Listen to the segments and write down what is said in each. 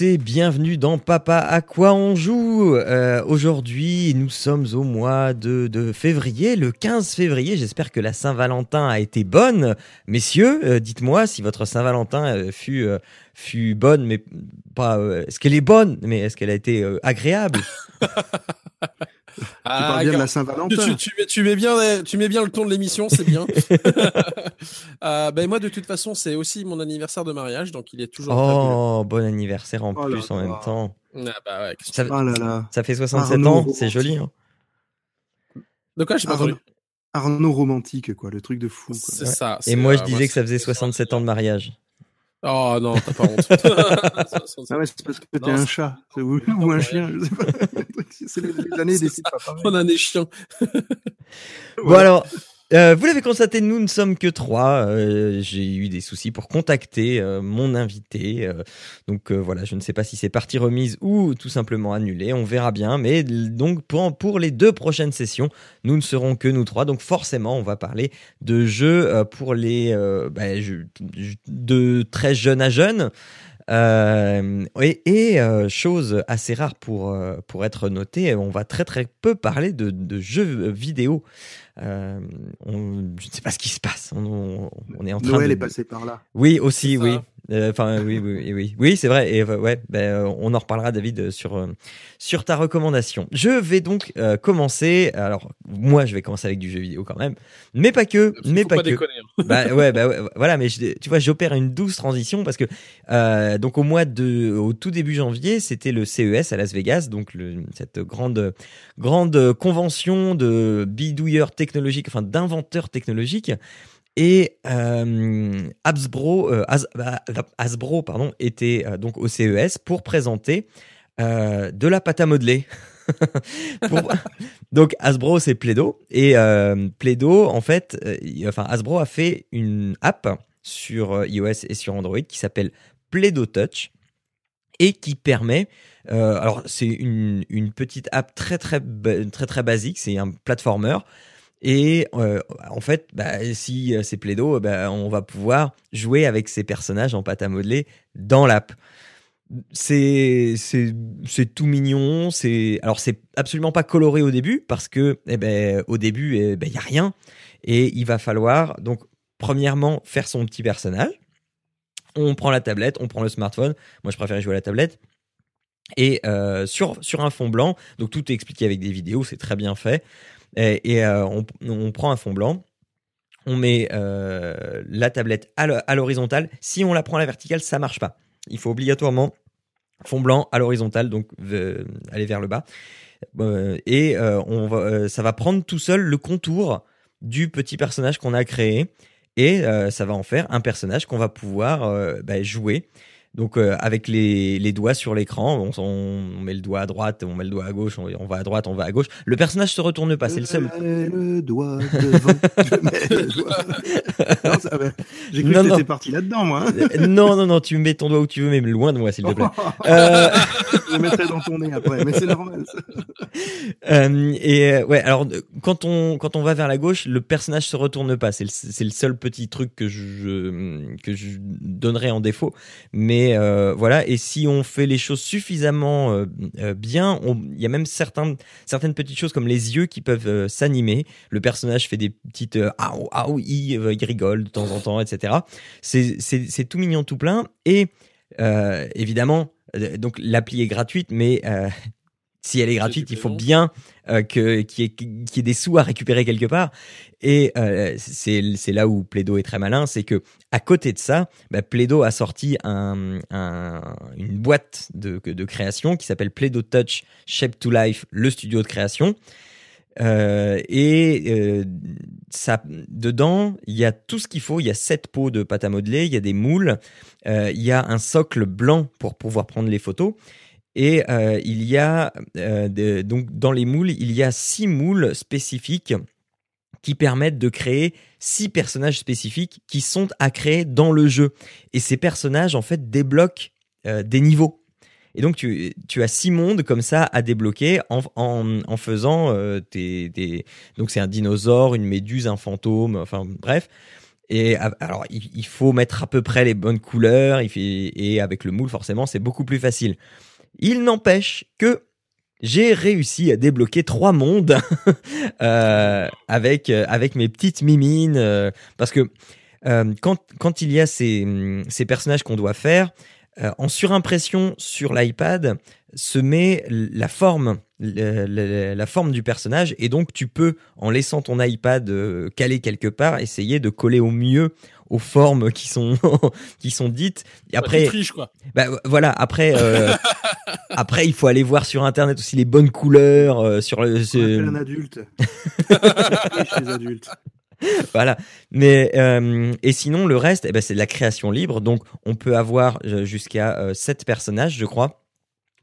Bienvenue dans Papa à quoi on joue. Euh, Aujourd'hui, nous sommes au mois de, février, le 15 février. J'espère que la Saint-Valentin a été bonne. Messieurs, euh, dites-moi si votre Saint-Valentin euh, fut, fut bonne, mais pas. est-ce qu'elle est bonne, mais est-ce qu'elle a été agréable? Tu parles bien de la Saint-Valentin. tu, tu mets, tu mets bien, tu mets bien le ton de l'émission, c'est bien. Euh, ben moi, de toute façon, c'est aussi mon anniversaire de mariage, donc il est toujours. Oh, bon anniversaire en Oh là plus en même temps. Ah, bah ouais, Ça, Oh là là. ça fait 67 Arnaud ans, c'est joli. Hein De quoi j'ai pas Arnaud, romantique, quoi, le truc de fou. Quoi. Ouais. ça. Et moi, euh, je disais que ça faisait c'est- 67 ans de mariage. Oh non, t'as pas honte. Ah ouais, c'est parce que t'es un chat, c'est- ou, ou un chien, je sais pas. c'est les, les années décident pas. On a des chiens. Bon alors, euh, vous l'avez constaté, nous ne sommes que trois. Euh, J'ai eu des soucis pour contacter euh, mon invité. euh, donc voilà, je ne sais pas si c'est partie remise ou tout simplement annulé. On verra bien. Mais donc pour, les deux prochaines sessions, nous ne serons que nous trois. Donc forcément, on va parler de jeux pour les bah, de très jeunes à jeunes. Euh, et et, euh, chose assez rare pour, euh, pour être notée, on va très très peu parler de, de jeux vidéo. Euh, on- je ne sais pas ce qui se passe. On, on- on est en train Noël de... est passé par là. Oui, aussi, oui. Euh, Enfin, oui, oui, oui, oui, oui, c'est vrai. Et euh, ouais, ben, euh, on en reparlera, David, sur sur ta recommandation. Je vais donc euh, commencer. Alors, moi, je vais commencer avec du jeu vidéo quand même, mais pas que, mais pas que. déconner. hein. Bah ouais, bah ouais, voilà, mais je- tu vois, j'opère une douce transition parce que euh, donc au mois de, au tout début janvier, c'était le CES à Las Vegas, donc le, cette grande grande convention de bidouilleurs technologiques, enfin d'inventeurs technologiques. Et euh, Hasbro, euh, bah, Hasbro pardon, était euh, donc au CES pour présenter euh, de la pâte à modeler. Pour- Donc Hasbro c'est Play-Doh. Et Play-Doh en fait, enfin Hasbro a fait une app sur iOS et sur Android qui s'appelle Play-Doh Touch et qui permet alors c'est une, une petite app très très ba- très très basique, c'est un platformer et euh, en fait bah, si euh, c'est Play-Doh, bah, on va pouvoir jouer avec ces personnages en pâte à modeler dans l'app. C'est tout mignon c'est alors c'est absolument pas coloré au début parce que eh ben au début eh ben il y a rien. Et il va falloir donc premièrement faire son petit personnage. On prend la tablette on prend le smartphone. Moi je préfère jouer à la tablette. Et euh, sur un fond blanc donc tout est expliqué avec des vidéos c'est très bien fait et, euh, on, prend un fond blanc on met euh, la tablette à l'horizontale si on la prend à la verticale ça marche pas il faut obligatoirement fond blanc à l'horizontale, donc aller vers le bas. Euh, et ça va prendre tout seul le contour du petit personnage qu'on a créé. Et ça va en faire un personnage qu'on va pouvoir bah, jouer. Donc euh, avec les, les doigts sur l'écran, on, on met le doigt à droite, on met le doigt à gauche, on, on va à droite, on va à gauche. Le personnage se retourne pas, c'est le seul. Le doigt devant. le doigt. Non, ça-. J'ai cru Non, que t'étais parti là-dedans, moi. hein. Euh, non, non, non, tu mets ton doigt où tu veux, mais loin de moi, s'il te plaît. Euh, je le mettrai dans ton nez après, mais c'est normal. Euh, et euh, ouais, alors quand on quand on va vers la gauche, le personnage se retourne pas. C'est le, le seul petit truc que je que je donnerais en défaut. Mais euh, voilà. Et si on fait les choses suffisamment euh, bien, il y a même certains certaines petites choses comme les yeux qui peuvent s'animer. Le personnage fait des petites ah ah il, il rigole de temps en temps, etc. C'est c'est tout mignon, tout plein. Et évidemment, donc l'appli est gratuite, mais euh, si elle est gratuite, il faut bien euh, que qu'il y, ait- qu'il y ait des sous à récupérer quelque part. Et euh, c'est c'est là où Plaido est très malin, c'est que à côté de ça, bah, Plaido a sorti un, un- une boîte de, de création qui s'appelle Plaido Touch Shape to Life, le studio de création. Euh, et euh, ça, dedans, il y a tout ce qu'il faut. Il y a sept pots de pâte à modeler, il y a des moules, euh, il y a un socle blanc pour pouvoir prendre les photos. Et il y a donc dans les moules, il y a six moules spécifiques qui permettent de créer six personnages spécifiques qui sont à créer dans le jeu. Et ces personnages en fait débloquent des niveaux. Et donc tu, tu as six mondes comme ça à débloquer en, en, faisant euh, donc c'est un dinosaure, une méduse, un fantôme, enfin bref. Et alors il, faut mettre à peu près les bonnes couleurs. Et avec le moule forcément c'est beaucoup plus facile. Il n'empêche que j'ai réussi à débloquer trois mondes euh, avec euh, avec mes petites mimines euh, parce que quand quand il y a ces ces personnages qu'on doit faire euh, en surimpression sur l'iPad se met la forme le- le- la forme du personnage et donc tu peux en laissant ton iPad euh, calé quelque part essayer de coller au mieux aux formes qui sont qui sont dites et Bah, après tu triches, quoi. bah, voilà, après, euh, après, il faut aller voir sur internet aussi les bonnes couleurs euh, sur le. On un adulte. Chez les adultes. voilà. Mais euh, et sinon le reste, eh ben, c'est de la création libre. Donc on peut avoir euh, jusqu'à euh, sept personnages, je crois.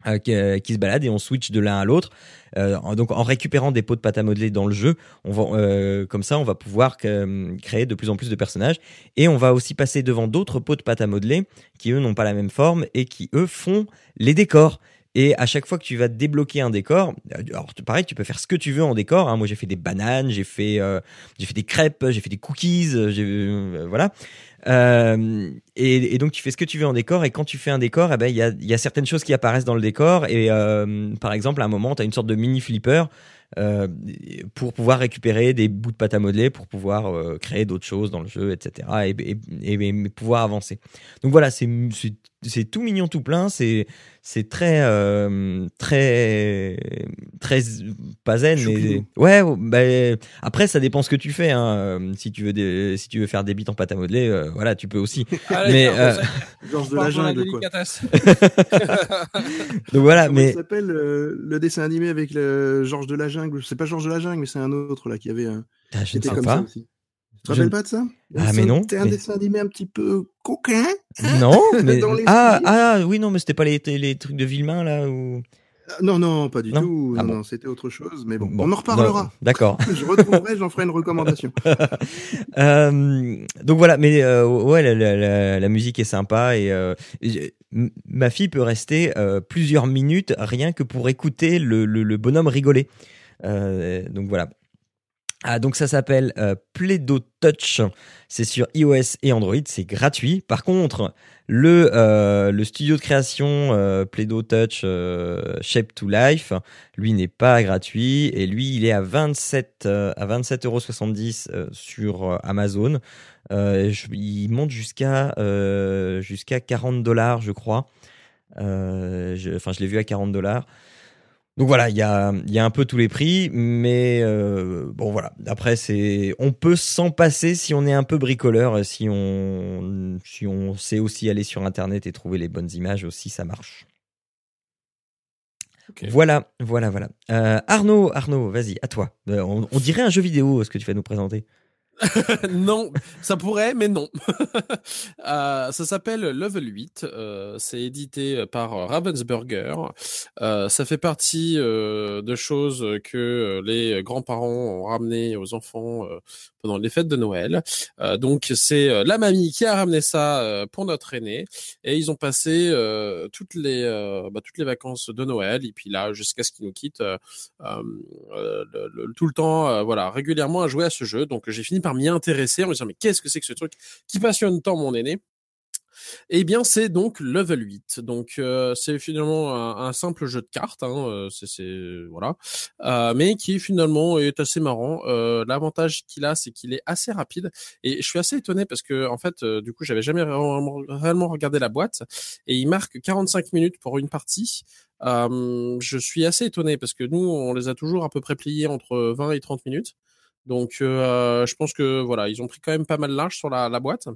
euh, qui, se baladent et on switch de l'un à l'autre. Donc en récupérant des pots de pâte à modeler dans le jeu, on va comme ça on va pouvoir créer de plus en plus de personnages et on va aussi passer devant d'autres pots de pâte à modeler qui eux n'ont pas la même forme et qui eux font les décors. Et à chaque fois que tu vas débloquer un décor, euh, alors pareil, tu peux faire ce que tu veux en décor. hein. Moi, j'ai fait des bananes, j'ai fait, euh, fait des crêpes, j'ai fait des cookies, euh, voilà. Et, donc tu fais ce que tu veux en décor. Et quand tu fais un décor, eh ben il y a, certaines choses qui apparaissent dans le décor. Et par exemple, à un moment, tu as une sorte de mini flipper. pour pouvoir récupérer des bouts de pâte à modeler, pour pouvoir créer d'autres choses dans le jeu, etc. Et, et, et- et pouvoir avancer. Donc voilà, c'est c'est- tout mignon, tout plein. C'est c'est très euh, très très pas zen, mais ouais. Bah, après, ça dépend ce que tu fais. Hein. Euh, Si tu veux des, si tu veux faire des bits en pâte à modeler, euh, voilà, tu peux aussi. Allez, Mais, euh, ça Georges de la jungle, quoi. Donc voilà, Comment mais s'appelle euh, le dessin animé avec le Georges de la jungle C'est pas Georges de la jungle, mais c'est un autre là qui avait un. Ah, je qui ne était sais comme ça pas. aussi. Tu te rappelles pas de ça? Ah, mais non, C'était un mais- dessin animé un petit peu coquin. Non, mais l'esprit. ah ah oui non, mais c'était pas les, les trucs de Villemain là ou Ah, Non, non, pas du Non? tout. Ah non, bon. c'était autre chose. Mais bon, Bon, on en reparlera. D'accord. Je retrouverai, j'en ferai une recommandation. Euh, donc voilà, mais euh, ouais, la, la- musique est sympa et euh, ma fille peut rester plusieurs minutes rien que pour écouter le, le- le bonhomme rigoler. Donc voilà. Ah, donc ça s'appelle euh, Play-Doh Touch. C'est sur iOS et Android, c'est gratuit. Par contre, le euh, studio de création euh, Play-Doh Touch euh, Shape to Life, lui n'est pas gratuit et lui il est à 27 euh, à 27,70 euros euh, sur Amazon. Il monte jusqu'à jusqu'à 40 dollars, je crois. Euh, je- Enfin, je l'ai vu à 40 dollars. Donc voilà, il y a, il y a un peu tous les prix, mais euh, bon voilà. Après, c'est, on peut s'en passer si on est un peu bricoleur, si on, si on sait aussi aller sur internet et trouver les bonnes images aussi, ça marche. Voilà, voilà, voilà. Euh, Arnaud, Arnaud, vas-y, à toi. Euh, on, on dirait un jeu vidéo ce que tu vas nous présenter. non, ça pourrait, mais non. Euh, ça s'appelle Level 8. euh, c'est édité par Ravensburger. Euh, ça fait partie euh, de choses que les grands-parents ont ramené aux enfants euh, pendant les fêtes de Noël. Euh, donc c'est euh, la mamie qui a ramené ça euh, pour notre aîné et ils ont passé toutes les bah, toutes les vacances de Noël et puis là jusqu'à ce qu'ils nous quittent tout le temps voilà régulièrement à jouer à ce jeu. Donc j'ai fini par m'y intéresser en me disant mais qu'est-ce que c'est que ce truc qui passionne tant mon aîné? Eh bien, c'est donc level 8. Donc, euh, c'est finalement un, simple jeu de cartes. Hein, euh, c'est, voilà, Euh, mais qui finalement est assez marrant. Euh, l'avantage qu'il a, c'est qu'il est assez rapide. Et je suis assez étonné parce que en fait, euh, du coup, j'avais jamais réellement, regardé la boîte et il marque 45 minutes pour une partie. Euh, je suis assez étonné parce que nous, on les a toujours à peu près pliés entre 20 et 30 minutes. Donc, je pense que voilà, ils ont pris quand même pas mal large sur la, la boîte.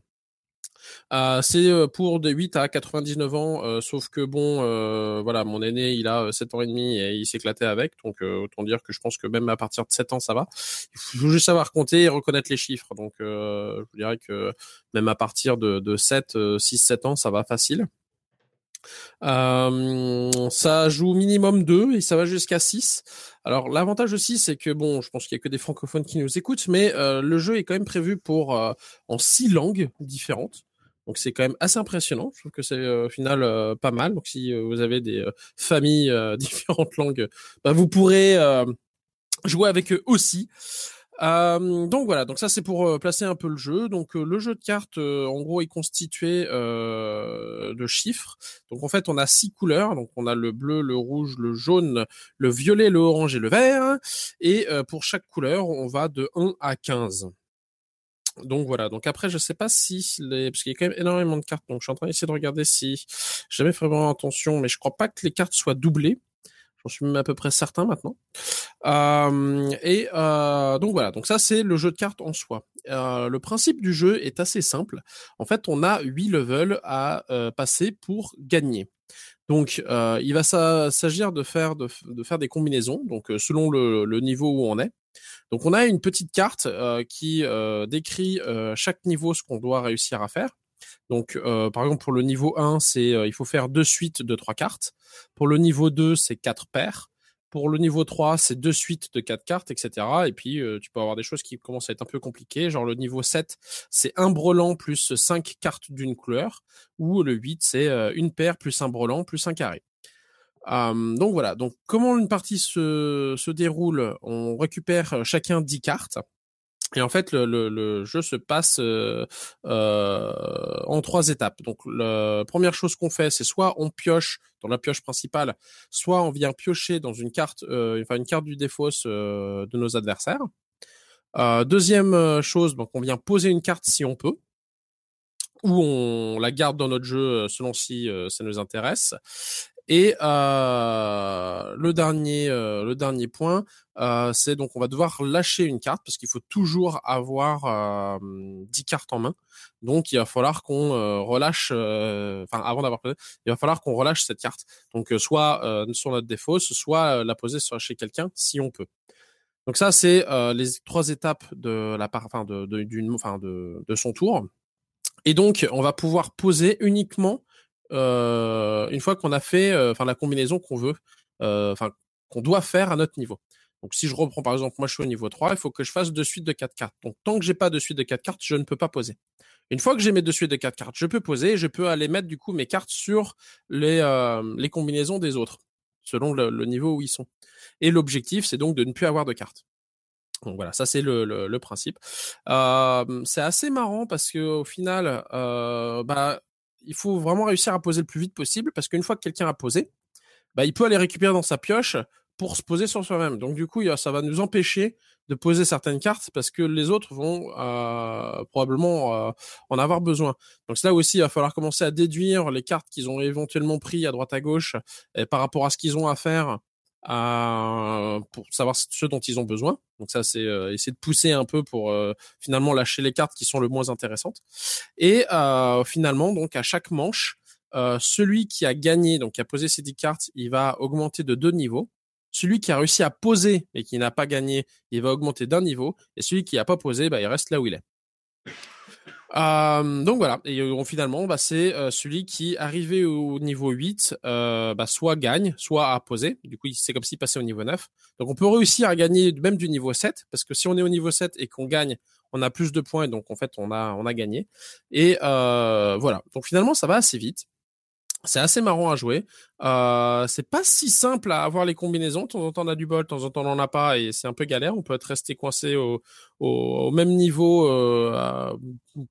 Euh, c'est euh, pour de 8 à 99 ans, euh, sauf que bon, euh, voilà, mon aîné, il a euh, 7 ans et demi et il s'éclatait avec, donc autant dire que je pense que même à partir de 7 ans, ça va. Il faut juste savoir compter et reconnaître les chiffres, donc je vous dirais que même à partir de, de 7, euh, 6, 7 ans, ça va facile. Euh, ça joue minimum 2 et ça va jusqu'à 6. Alors l'avantage aussi c'est que bon, je pense qu'il y a que des francophones qui nous écoutent, mais euh, le jeu est quand même prévu pour euh, en six langues différentes. Donc c'est quand même assez impressionnant. Je trouve que c'est au final pas mal. Donc si vous avez des familles différentes langues, bah, vous pourrez jouer avec eux aussi. Euh, donc voilà, donc ça c'est pour euh, placer un peu le jeu. Donc euh, le jeu de cartes, en gros, est constitué de chiffres. Donc en fait, on a six couleurs. Donc on a le bleu, le rouge, le jaune, le violet, le orange et le vert. Et pour chaque couleur, on va de 1 à 15. Donc voilà. Donc après, je sais pas si les, parce qu'il y a quand même énormément de cartes. Donc je suis en train d'essayer de regarder si jamais fait vraiment attention, mais je crois pas que les cartes soient doublées. J'en suis même à peu près certain maintenant. Euh, et euh, donc voilà, donc ça c'est le jeu de cartes en soi. Euh, le principe du jeu est assez simple. En fait, on a huit levels à passer pour gagner. Donc, il va s'agir de faire de, faire des combinaisons, donc selon le, le, niveau où on est. Donc, on a une petite carte qui décrit chaque niveau ce qu'on doit réussir à faire. Donc, euh, par exemple, pour le niveau 1, c'est euh, il faut faire deux suites de trois cartes. Pour le niveau 2, c'est quatre paires. Pour le niveau 3, c'est deux suites de quatre cartes, etc. Et puis, euh, tu peux avoir des choses qui commencent à être un peu compliquées. Genre, le niveau 7, c'est un brelan plus cinq cartes d'une couleur. Ou le 8, c'est une paire plus un brelan plus un carré. donc voilà. Donc, comment une partie se, se déroule? On récupère chacun 10 cartes. Et en fait, le, le, le jeu se passe euh, euh, en trois étapes. Donc, la première chose qu'on fait, c'est soit on pioche dans la pioche principale, soit on vient piocher dans une carte, euh, enfin une carte du défausse euh, de nos adversaires. Euh, deuxième chose, donc on vient poser une carte si on peut, ou on la garde dans notre jeu selon si ça nous intéresse. Et euh, le dernier, euh, le dernier point, euh, c'est donc on va devoir lâcher une carte parce qu'il faut toujours avoir 10 cartes en main. Donc il va falloir qu'on relâche, enfin avant d'avoir posé, il va falloir qu'on relâche cette carte. Donc soit sur notre défausse, soit la poser sur chez quelqu'un si on peut. Donc ça c'est les trois étapes de la part, enfin de, enfin de, de son tour. Et donc on va pouvoir poser uniquement euh, une fois qu'on a fait euh, enfin la combinaison qu'on veut, euh, enfin qu'on doit faire à notre niveau. Donc si je reprends par exemple, moi je suis au niveau 3, il faut que je fasse deux suites de 4 cartes. Donc tant que j'ai pas de suite de 4 cartes, je ne peux pas poser. Une fois que j'ai mes deux suites de 4 cartes, je peux poser, je peux aller mettre du coup mes cartes sur les, euh, les combinaisons des autres, selon le, le, niveau où ils sont. Et l'objectif, c'est donc de ne plus avoir de cartes. Donc voilà, ça c'est le, le, le, principe. Euh, c'est assez marrant parce que au final, euh, bah, il faut vraiment réussir à poser le plus vite possible parce qu'une fois que quelqu'un a posé, bah, il peut aller récupérer dans sa pioche pour se poser sur soi-même. Donc du coup, ça va nous empêcher de poser certaines cartes parce que les autres vont euh, probablement euh, en avoir besoin. Donc là aussi, il va falloir commencer à déduire les cartes qu'ils ont éventuellement pris à droite à gauche par rapport à ce qu'ils ont à faire euh, pour savoir ce dont ils ont besoin. Donc ça, c'est euh, essayer de pousser un peu pour euh, finalement lâcher les cartes qui sont le moins intéressantes. Et euh, finalement, donc à chaque manche, celui qui a gagné, donc qui a posé ses 10 cartes, il va augmenter de deux niveaux. Celui qui a réussi à poser et qui n'a pas gagné, il va augmenter d'un niveau. Et celui qui n'a pas posé, bah, il reste là où il est. Euh, donc voilà, et euh, finalement, bah, c'est euh, celui qui, arrivé au niveau 8, euh, bah, soit gagne, soit a posé. Du coup, c'est comme s'il passait au niveau 9. Donc on peut réussir à gagner même du niveau 7, parce que si on est au niveau 7 et qu'on gagne, on a plus de points, donc en fait, on a, on a gagné. Et voilà, donc finalement, ça va assez vite. C'est assez marrant à jouer. Euh, c'est pas si simple à avoir les combinaisons. De temps en temps, on a du bol, de temps en temps, on n'en a pas et c'est un peu galère. On peut être resté coincé au, même niveau euh,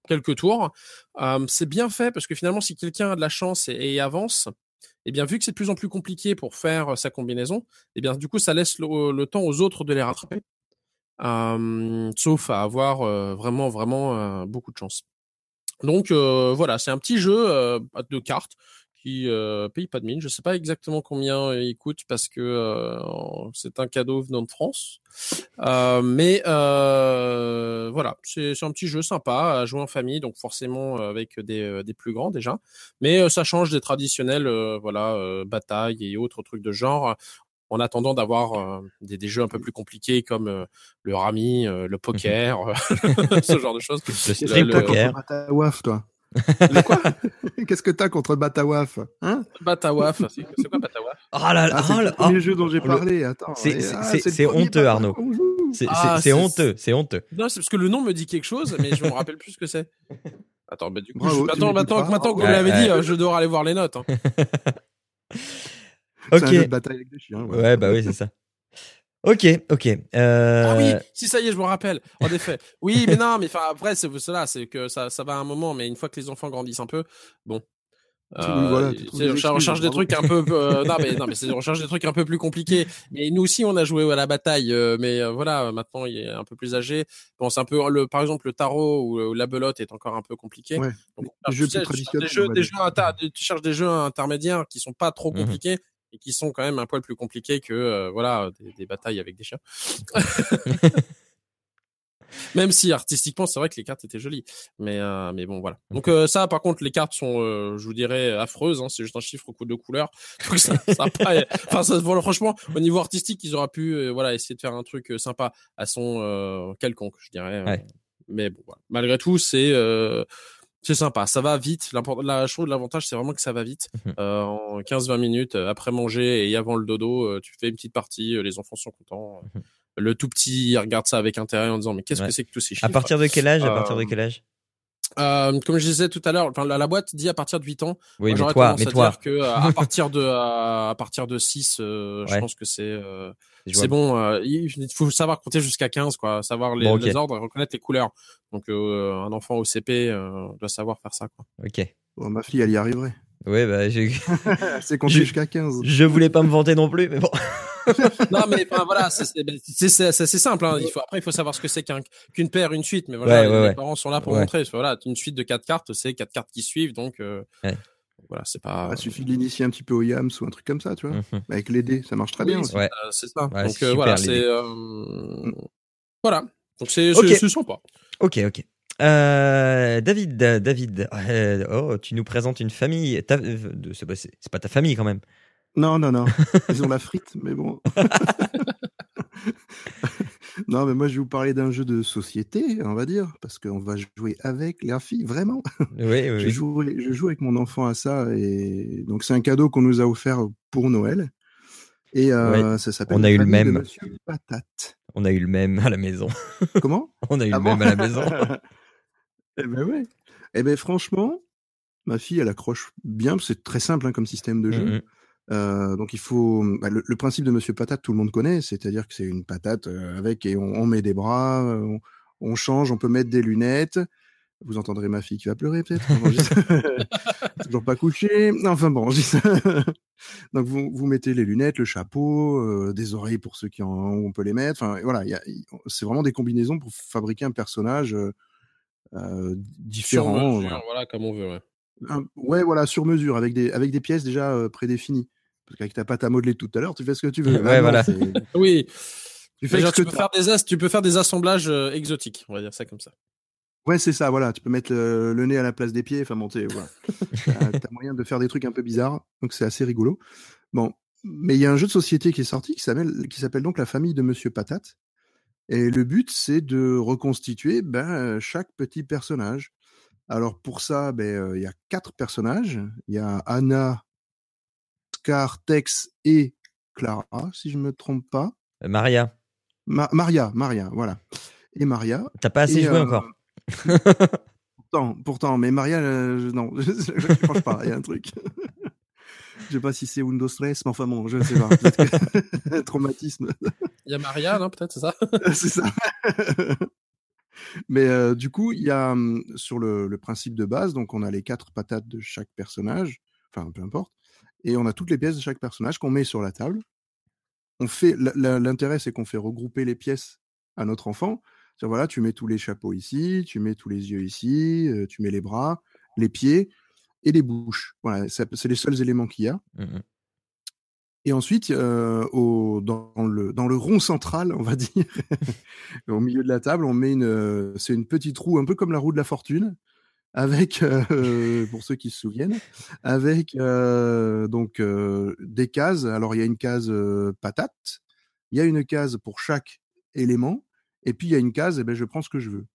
quelques tours. Euh, c'est bien fait parce que finalement, si quelqu'un a de la chance et, avance, eh bien, vu que c'est de plus en plus compliqué pour faire sa combinaison, eh bien, du coup, ça laisse le, temps aux autres de les rattraper. Euh, sauf à avoir euh, vraiment, vraiment beaucoup de chance. Donc voilà, c'est un petit jeu de cartes qui euh, paye pas de mine. Je sais pas exactement combien il coûte parce que euh, c'est un cadeau venant de France. Euh, mais euh, voilà, c'est un petit jeu sympa à jouer en famille, donc forcément avec des, euh, des plus grands déjà. Mais euh, ça change des traditionnels, voilà, batailles et autres trucs de genre. En attendant d'avoir des, des, jeux un peu plus compliqués comme le rami, le poker, ce genre de choses. Le street poker. Waf, toi. Quoi? Qu'est-ce que t'as contre Batawaf Hein? Batawaf, c'est quoi Batawaf Oh là là, Ah, c'est oh le là- premier oh. jeu dont j'ai parlé. Attends. C'est- ah, honteux, Arnaud. C'est Ah, c'est- honteux, c'est honteux. Non, c'est parce que le nom me dit quelque chose, mais je me rappelle plus ce que c'est. Attends, bah du coup, Bravo, je- tu maintenant, que vous l'avez ouais. dit, euh, je dois aller voir les notes. hein. C'est Ok. bataille avec des chiens. ouais. Ouais, bah oui, c'est ça. Ok, ok. Euh... Ah oui, si ça y est, je me rappelle. En effet. Oui, mais non, mais enfin après c'est cela, c'est que ça, ça va à un moment, mais une fois que les enfants grandissent un peu, bon. Voilà, euh, c'est- des on excuses, recherche des bravo. trucs un peu, euh, non mais non mais c'est on recherche des trucs un peu plus compliqués. Et nous aussi on a joué à la bataille, euh, mais euh, voilà maintenant il est un peu plus âgé. Bon c'est un peu le, par exemple le tarot ou, ou la belote est encore un peu compliqué. Ouais. Donc, Les tu jeux sais, plus tu cherches traditionnels, Des jeux, on va des dire. jeux inter- tu cherches des jeux intermédiaires qui sont pas trop Mhm. compliqués et qui sont quand même un poil plus compliqués que euh, voilà des, des batailles avec des chiens. Même si artistiquement, c'est vrai que les cartes étaient jolies, mais euh, mais bon voilà. Donc euh, ça, par contre, les cartes sont, euh, je vous dirais, affreuses. Hein, c'est juste un chiffre au coup de couleurs. Donc ça, ça a pas- enfin, franchement, au niveau artistique, ils auraient pu, euh, voilà, essayer de faire un truc euh, sympa à son euh, quelconque, je dirais. Ouais. Mais bon, voilà. malgré tout, c'est euh, c'est sympa. Ça va vite. La, je trouve l'avantage, c'est vraiment que ça va vite. Mhm. Euh, en 15-20 minutes, euh, après manger et avant le dodo, euh, tu fais une petite partie. les enfants sont contents. Mhm. Le tout petit il regarde ça avec intérêt en disant mais qu'est-ce Ouais. que c'est que tous ces chiffres À partir de quel âge À partir de quel âge? Euh, Comme je disais tout à l'heure, enfin la, la boîte dit à partir de 8 ans. Oui, Moi, mais j'aurais toi, tendance mais à toi, dire que euh, à partir de à, à partir de 6 euh, je pense que c'est euh, c'est bon. euh, il faut savoir compter jusqu'à 15 quoi, savoir les, Bon, ok. les ordres et reconnaître les couleurs. Donc euh, un enfant au CP euh, doit savoir faire ça quoi. Ok. Bon, ma fille, elle y arriverait. Ouais, bah, j'ai- compter Je- jusqu'à 15. je voulais pas me vanter non plus, mais bon. non mais voilà, c'est c'est- c'est c'est- c'est assez simple. Hein. Il faut après il faut savoir ce que c'est qu'un qu'une paire, une suite. Mais voilà, Ouais, les, ouais, les ouais. parents sont là pour Ouais. montrer. Voilà, une suite de quatre cartes, c'est quatre cartes qui suivent, donc euh, Ouais. voilà, c'est pas. Il suffit de l'initier un petit peu au Yams ou un truc comme ça, tu vois. Mhm. Avec les dés, ça marche très Oui, bien. c'est Ouais. euh, c'est ça. Ouais, donc c'est euh, voilà, c'est euh, voilà. Donc c'est Ok. c'est c'est sympa. Ok, ok. Euh, David, David, euh, oh, tu nous présentes une famille. Euh, C'est pas, ta famille quand même. Non, non, non. Ils ont la frite, mais bon. non, mais moi, je vais vous parler d'un jeu de société, on va dire, parce qu'on va jouer avec les filles, vraiment. Oui, oui, Je, joue, je joue avec mon enfant à ça, et donc c'est un cadeau qu'on nous a offert pour Noël. Et euh, ça s'appelle on a eu le même. Patate. On a eu le même à la maison. Comment? On a eu Ah le bon? même à la maison. Eh ben ouais. Eh ben franchement, ma fille, elle accroche bien. C'est très simple hein, comme système de jeu. Mhm. Euh, donc il faut bah, le, le principe de Monsieur Patate, tout le monde connaît, c'est-à-dire que c'est une patate euh, avec et on, on met des bras, on, on change, on peut mettre des lunettes. Vous entendrez ma fille qui va pleurer peut-être. Toujours pas couché. Enfin bon. Donc vous, vous mettez les lunettes, le chapeau, euh, des oreilles pour ceux qui en ont, on peut les mettre. Enfin voilà, c'est vraiment des combinaisons pour fabriquer un personnage euh, Sur différent. mesure, voilà. voilà. comme on veut. Ouais. Un- ouais, voilà, sur mesure, avec des, avec des pièces déjà euh, prédéfinies. Parce qu'avec ta pâte à modeler tout à l'heure, tu fais ce que tu veux. Ouais, voilà. Oui. Tu fais Déjà, ce tu que peux faire des as, tu peux faire des assemblages euh, exotiques, on va dire ça comme ça. Ouais, c'est ça, voilà. Tu peux mettre le, le nez à la place des pieds, enfin monter, voilà. T'as t'as moyen de faire des trucs un peu bizarres, donc c'est assez rigolo. Bon, mais il y a un jeu de société qui est sorti qui s'appelle qui s'appelle donc La famille de Monsieur Patate. Et le but, c'est de reconstituer ben, euh, chaque petit personnage. Alors pour ça, ben, euh, il y a quatre personnages. Il y a Anna, Scar, Tex et Clara, si je me trompe pas. Euh, Maria, Ma- Maria, Maria, voilà. Et Maria. t'as pas assez Et, joué euh, encore. Pourtant, pourtant, mais Maria, non, je ne pense pas, il y a un truc. je sais pas si c'est Windows Stress, mais enfin bon, je ne sais pas. Que- Traumatisme, Il y a Maria, non Peut-être, c'est ça? C'est ça. mais euh, du coup, il y a hum, sur le, le principe de base, donc on a les quatre patates de chaque personnage, enfin peu importe, et on a toutes les pièces de chaque personnage qu'on met sur la table. On fait l'intérêt, c'est qu'on fait regrouper les pièces à notre enfant. Voilà, tu mets tous les chapeaux ici, tu mets tous les yeux ici, euh, tu mets les bras, les pieds et les bouches. Voilà, c'est les seuls éléments qu'il y a. Mhm. Et ensuite, euh, au, dans, le, dans le rond central, on va dire, au milieu de la table, on met une, euh, c'est une petite roue, un peu comme la roue de la fortune, avec, euh, pour ceux qui se souviennent, avec euh, donc des cases. Alors il y a une case patate, il y a une case pour chaque élément, et puis il y a une case, et ben je prends ce que je veux.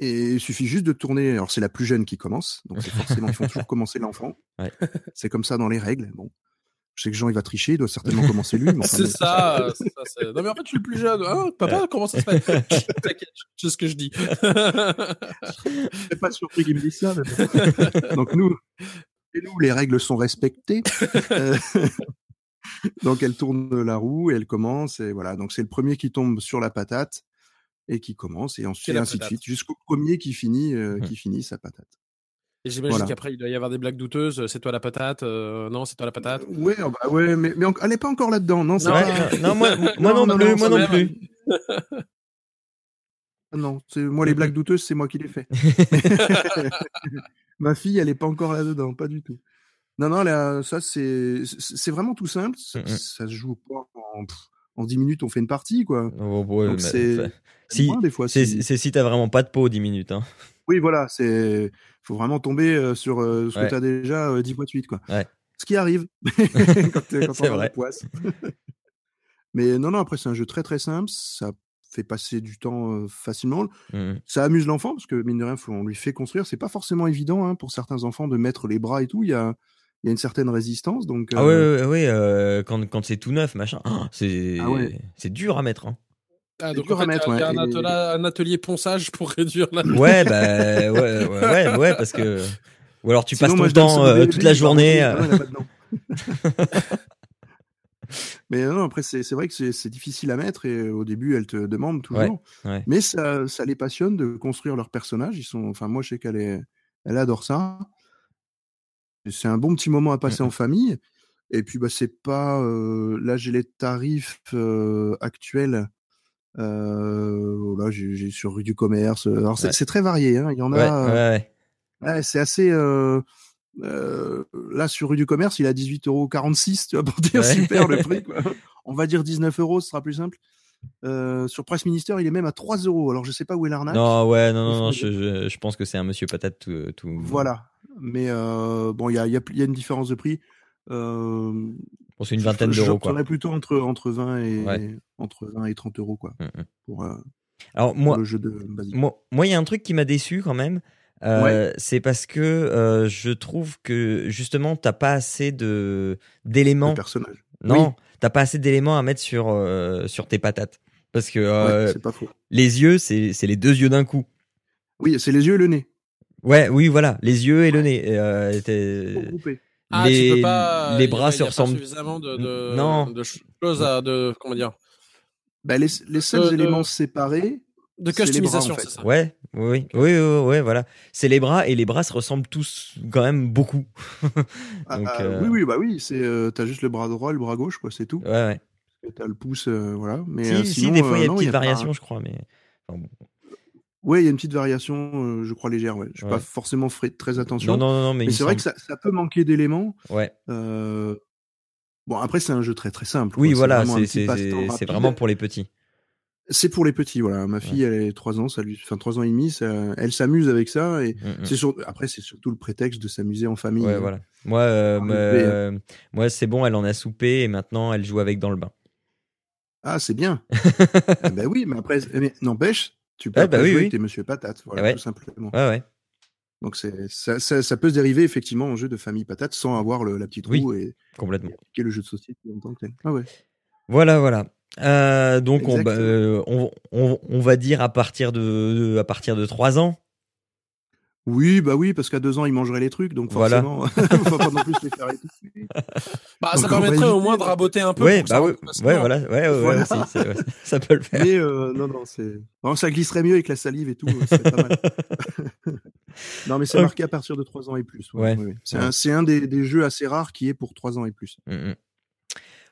Et il suffit juste de tourner. Alors c'est la plus jeune qui commence, donc c'est forcément ils font toujours commencer l'enfant. Ouais. C'est comme ça dans les règles. Bon, je sais que Jean il va tricher, il doit certainement commencer lui. enfin, C'est ça, c'est ça, Non mais en fait, je suis le plus jeune. Hein, papa, comment ça se fait? T'inquiète, je sais ce que je dis. Je suis pas surpris qu'il me dise ça. mais donc nous, et nous, les règles sont respectées. Euh, donc elle tourne la roue et elle commence et voilà. Donc c'est le premier qui tombe sur la patate et qui commence et ensuite ainsi de suite jusqu'au premier qui finit euh, Mhm. qui finit sa patate. Et j'imagine Voilà. qu'après, il doit y avoir des blagues douteuses. C'est toi la patate euh, Non, c'est toi la patate. Ouais, ah bah ouais, mais, mais en- elle est pas encore là-dedans. Non, Non, non, non, moi, moi non, Non, non, plus, non, moi non plus. Ah Non, c'est moi les blagues douteuses, c'est moi qui les fais. Ma fille, elle est pas encore là-dedans, pas du tout. Non, non, là, ça c'est c'est vraiment tout simple. Ça, Mhm. ça se joue pas en, pff, en 10 minutes, on fait une partie quoi. Oh, ouais, Donc mais- c'est si, moins, des fois. c'est si- t'as vraiment pas de peau 10 minutes. Hein. Oui, voilà, c'est faut vraiment tomber euh, sur euh, ce Ouais. que tu as déjà euh, 10 fois de suite quoi. Ouais. Ce qui arrive quand, quand on a. Mais non, non, après c'est un jeu très très simple, ça fait passer du temps euh, facilement. Mhm. ça amuse l'enfant parce que mine de rien, faut- on lui fait construire. C'est pas forcément évident hein, pour certains enfants de mettre les bras et tout. Il y a, il y a une certaine résistance. Donc, Ah euh, ouais, ouais, ouais, euh, quand, quand c'est tout neuf, machin, ah, c'est Ah ouais. c'est dur à mettre. Hein. Ah, donc dur en à fait, mettre, ouais, un, et- atelier, un atelier ponçage pour réduire la. Ouais, bah, ouais, ouais, ouais, ouais, parce que. Ou alors tu sinon, passes ton temps euh, toute la journée. euh. Mais non, après, c'est c'est vrai que c'est difficile à mettre et euh, au début, elle te demande toujours. ouais. Mais ça, ça les passionne de construire leurs personnages. Ils sont, enfin, moi, je sais qu'elle est, elle adore ça. C'est un bon petit moment à passer Mhm. en famille. Et puis, bah, c'est pas. euh, là, j'ai les tarifs euh, actuels. Euh, là, j'ai sur rue du commerce. Alors, c'est Ouais. très varié. Hein. Il y en Ouais, a. ouais, c'est assez. là, sur rue du commerce, il a 18,46 euros, tu vois, pour dire super le prix. Quoi. On va dire 19 euros, ce sera plus simple. Euh, sur Price Minister, il est même à 3 euros. Alors, je sais pas où est l'arnaque. Non, ouais, non, je, je, je pense que c'est un monsieur patate tout. tout... Voilà. Mais euh, bon, il y a, il y, a, il y a une différence de prix. Euh, Bon, c'est une vingtaine je- d'euros, quoi. ai plutôt entre, entre, 20 et, Ouais. entre 20 et 30 euros, quoi, Mm, mm. pour, euh, Alors, pour moi, le jeu de basique. moi, moi, il y a un truc qui m'a déçu quand même. Euh, C'est parce que euh, je trouve que justement, t'as pas assez de d'éléments. Le personnage. Non, Oui. T'as pas assez d'éléments à mettre sur euh, sur tes patates. Parce que euh, c'est pas faux. les yeux, c'est c'est les deux yeux d'un coup. Oui, c'est les yeux et le nez. Ouais, oui, voilà, les yeux et le nez. Euh. Ah, les, tu peux pas. les il y a- bras se ressemblent. suffisamment de, de, Non. de choses à. De, comment dire Bah, les, les seuls de- éléments séparés, De C'est customisation, en fait. c'est ça. Ouais, oui, oui, oui, oui, voilà. C'est les bras et les bras se ressemblent tous quand même beaucoup. ah, Donc, ah, euh, oui, oui, bah oui, c'est euh, t'as juste le bras droit et le bras gauche, quoi, c'est tout. Ouais, ouais. T'as le pouce, euh, voilà. Mais Si, euh, si, des fois il y a une petite variation, je crois, mais. enfin, bon. Ouais, il y a une petite variation, euh, je crois légère. Ouais. Je Ouais. pas forcément fait très attention. Non, non, non, mais, c'est vrai que ça, ça peut manquer d'éléments. Ouais. Euh, Bon, après, c'est un jeu très très simple. Oui, quoi. voilà, vraiment c'est rapide. vraiment pour les petits. C'est pour les petits, voilà. Ma fille, elle est 3 ans, ça lui, enfin 3 ans et demi, ça- elle s'amuse avec ça. Et Mm, mm. c'est sur... après, c'est surtout le prétexte de s'amuser en famille. Ouais, voilà. Moi, euh, euh, moi c'est bon, elle en a soupé et maintenant elle joue avec dans le bain. Ah, c'est bien. ah, bah oui, mais après, n'empêche, tu peux après bah oui, jouer oui. tes monsieur patate, voilà, Ouais. tout simplement. Ouais, ouais. Donc c'est ça, ça, ça peut se dériver effectivement en jeu de famille patate sans avoir le- la petite Oui. roue et, Complètement. et le jeu de société en tant que tel. Ah ouais. Voilà, voilà. Euh, donc on, bah, euh, on, on, on va dire à partir de, de- à partir de 3 ans. Oui, bah oui, parce qu'à deux ans, il mangerait les trucs, donc Voilà. forcément, faut pas non plus les faire étouffer. Bah, Donc, ça permettrait au moins de donc. raboter un peu. Bah ouais, rentre facilement. ouais, voilà, ouais, ouais, Voilà. aussi, c'est- ouais, ça peut le faire. Mais euh, non, non, c'est. Non, ça glisserait mieux avec la salive et tout, euh, c'est pas mal. non, mais c'est marqué à partir de 3 ans et plus. Ouais. ouais, ouais. C'est Ouais. un, c'est un des, des jeux assez rares qui est pour 3 ans et plus. Mm, mm.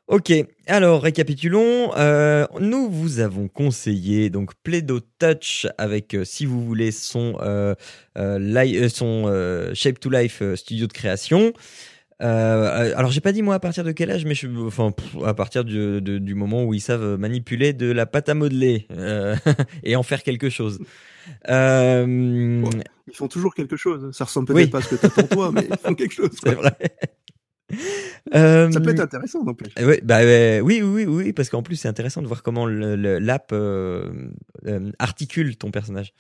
Ok, alors récapitulons. Euh, nous vous avons conseillé donc Play-Doh Touch avec, euh, si vous voulez, son, euh, euh, li- euh, son euh, Shape to Life studio de création. Alors j'ai pas dit moi à partir de quel âge, mais je, enfin pff, à partir du, de- du moment où ils savent manipuler de la pâte à modeler euh, et en faire quelque chose. Euh, Ouais. Ils font toujours quelque chose. Ça ressemble Oui. peut-être pas à ce que t'attends toi, mais ils font quelque chose. c'est vrai. Euh, Ça peut être intéressant, n'empêche. Euh, Ouais, bah, oui, oui, oui, oui, parce qu'en plus c'est intéressant de voir comment l'app euh, articule ton personnage.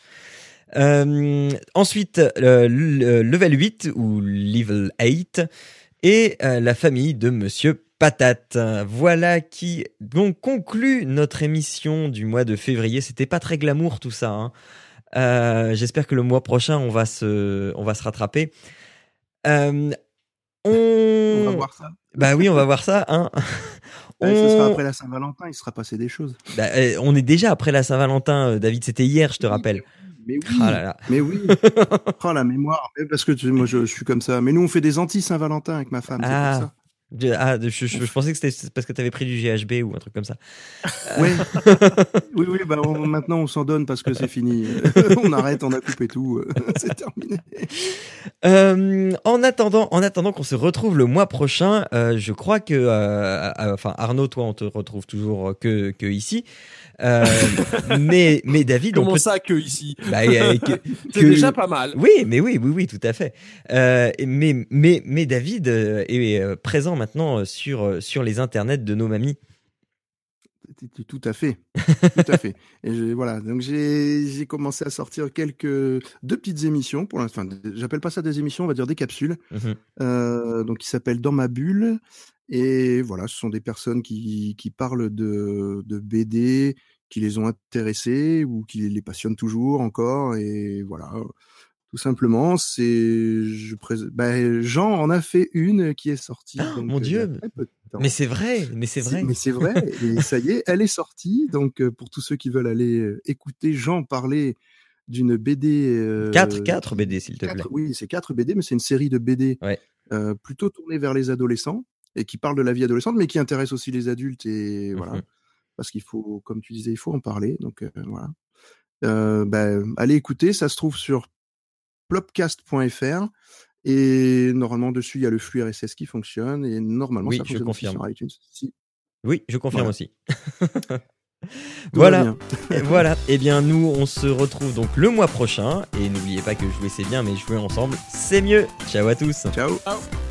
Ensuite, le level 8 ou level 8 et la famille de Monsieur Patate. Voilà qui donc conclut notre émission du mois de février. C'était pas très glamour tout ça. Hein. Euh, J'espère que le mois prochain on va se, on va se rattraper. Euh, on... On va voir ça. Bah oui, on va voir ça. Hein. Ouais, Ce sera On- après la Saint-Valentin, il sera passé des choses. Bah, euh, on est déjà après la Saint-Valentin, euh, David. C'était hier, je te rappelle. Mais oui, Ah là là. mais oui. oh la mémoire, mais parce que tu moi je, je suis comme ça. Mais nous on fait des anti-Saint-Valentin avec ma femme. c'est Ah. Ah, je, je- je pensais que c'était parce que tu avais pris du GHB ou un truc comme ça. Ouais. oui, oui, bah on- maintenant on s'en donne parce que c'est fini. on arrête, on a coupé tout, c'est terminé. Euh, en attendant, en attendant qu'on se retrouve le mois prochain, euh, je crois que, euh, enfin Arnaud, toi, on te retrouve toujours que, que ici. Euh, mais, mais David, on Comment peut. ça que ici Bah, euh, que- C'est déjà pas mal. Oui, mais oui, oui, oui, tout à fait. Euh, mais, mais, mais David euh, est présent maintenant sur, sur les internets de nos mamies. Tout- Tout à fait, tout à fait. Et je- voilà, donc j'ai j'ai commencé à sortir quelques deux petites émissions pour l'instant. J'appelle pas ça des émissions, on va dire des capsules. Mhm. euh, donc qui s'appelle Dans ma bulle. Et voilà, ce sont des personnes qui, qui parlent de, de BD, qui les ont intéressés ou qui les passionnent toujours encore. Et voilà, tout simplement, c'est je prés- ben, Jean en a fait une qui est sortie. Ah, donc, mon Dieu. Mais c'est vrai, mais c'est vrai. Mais c'est vrai, et ça y est, elle est sortie. Donc, euh, pour tous ceux qui veulent aller euh, écouter Jean parler d'une BD. euh, 4, 4 BD, s'il te plaît. oui, c'est quatre BD, mais c'est une série de BD Ouais. euh, plutôt tournée vers les adolescents et qui parle de la vie adolescente, mais qui intéresse aussi les adultes. Et voilà, Mhm. parce qu'il faut, comme tu disais, il faut en parler. Donc euh, voilà. Euh, ben, allez écouter, ça se trouve sur plopcast.fr. Et normalement, dessus, il y a le flux RSS qui fonctionne. Et normalement, Oui, ça je fonctionne aussi confirme. sur iTunes. Si, Oui, je confirme Voilà. aussi. voilà. Et voilà, et bien nous on se retrouve donc le mois prochain et n'oubliez pas que jouer c'est bien mais jouer ensemble c'est mieux. Ciao à tous. Ciao. Ciao.